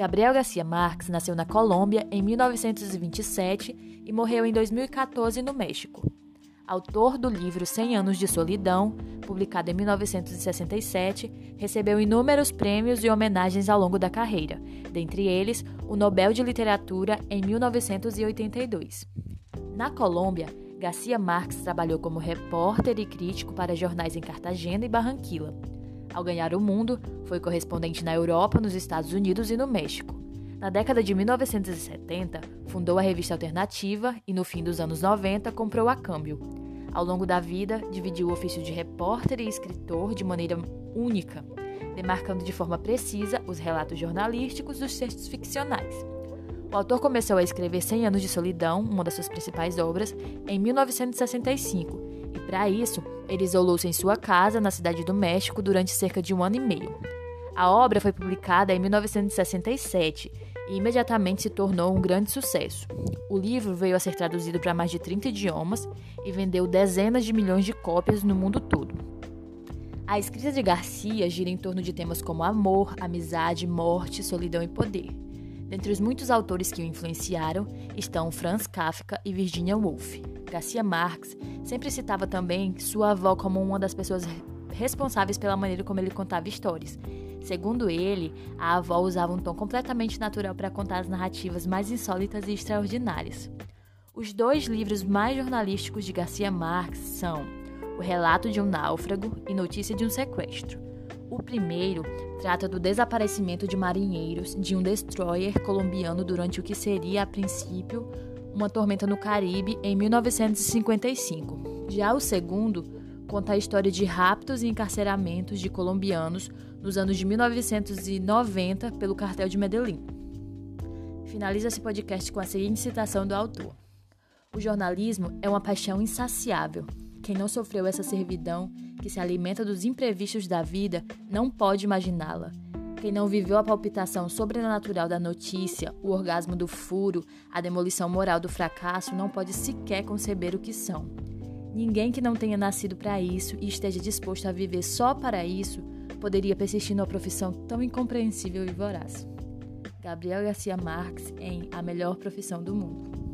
Gabriel Garcia Marques nasceu na Colômbia em 1927 e morreu em 2014 no México. Autor do livro Cem Anos de Solidão, publicado em 1967, recebeu inúmeros prêmios e homenagens ao longo da carreira, dentre eles o Nobel de Literatura em 1982. Na Colômbia, Garcia Marques trabalhou como repórter e crítico para jornais em Cartagena e Barranquilla. Ao ganhar o mundo, foi correspondente na Europa, nos Estados Unidos e no México. Na década de 1970, fundou a revista Alternativa e, no fim dos anos 90, comprou a Câmbio. Ao longo da vida, dividiu o ofício de repórter e escritor de maneira única, demarcando de forma precisa os relatos jornalísticos dos textos ficcionais. O autor começou a escrever Cem Anos de Solidão, uma das suas principais obras, em 1965, e para isso, ele isolou-se em sua casa, na cidade do México, durante cerca de um ano e meio. A obra foi publicada em 1967 e imediatamente se tornou um grande sucesso. O livro veio a ser traduzido para mais de 30 idiomas e vendeu dezenas de milhões de cópias no mundo todo. A escrita de Garcia gira em torno de temas como amor, amizade, morte, solidão e poder. Dentre os muitos autores que o influenciaram estão Franz Kafka e Virginia Woolf. Garcia Marques sempre citava também sua avó como uma das pessoas responsáveis pela maneira como ele contava histórias. Segundo ele, a avó usava um tom completamente natural para contar as narrativas mais insólitas e extraordinárias. Os dois livros mais jornalísticos de Garcia Marques são O Relato de um Náufrago e Notícia de um Sequestro. O primeiro trata do desaparecimento de marinheiros de um destroyer colombiano durante o que seria, a princípio, uma tormenta no Caribe em 1955. Já o segundo conta a história de raptos e encarceramentos de colombianos nos anos de 1990 pelo cartel de Medellín. Finaliza esse podcast com a seguinte citação do autor: O jornalismo é uma paixão insaciável. Quem não sofreu essa servidão que se alimenta dos imprevistos da vida não pode imaginá-la. Quem não viveu a palpitação sobrenatural da notícia, o orgasmo do furo, a demolição moral do fracasso, não pode sequer conceber o que são. Ninguém que não tenha nascido para isso e esteja disposto a viver só para isso poderia persistir numa profissão tão incompreensível e voraz. Gabriel Garcia Marques em A Melhor Profissão do Mundo.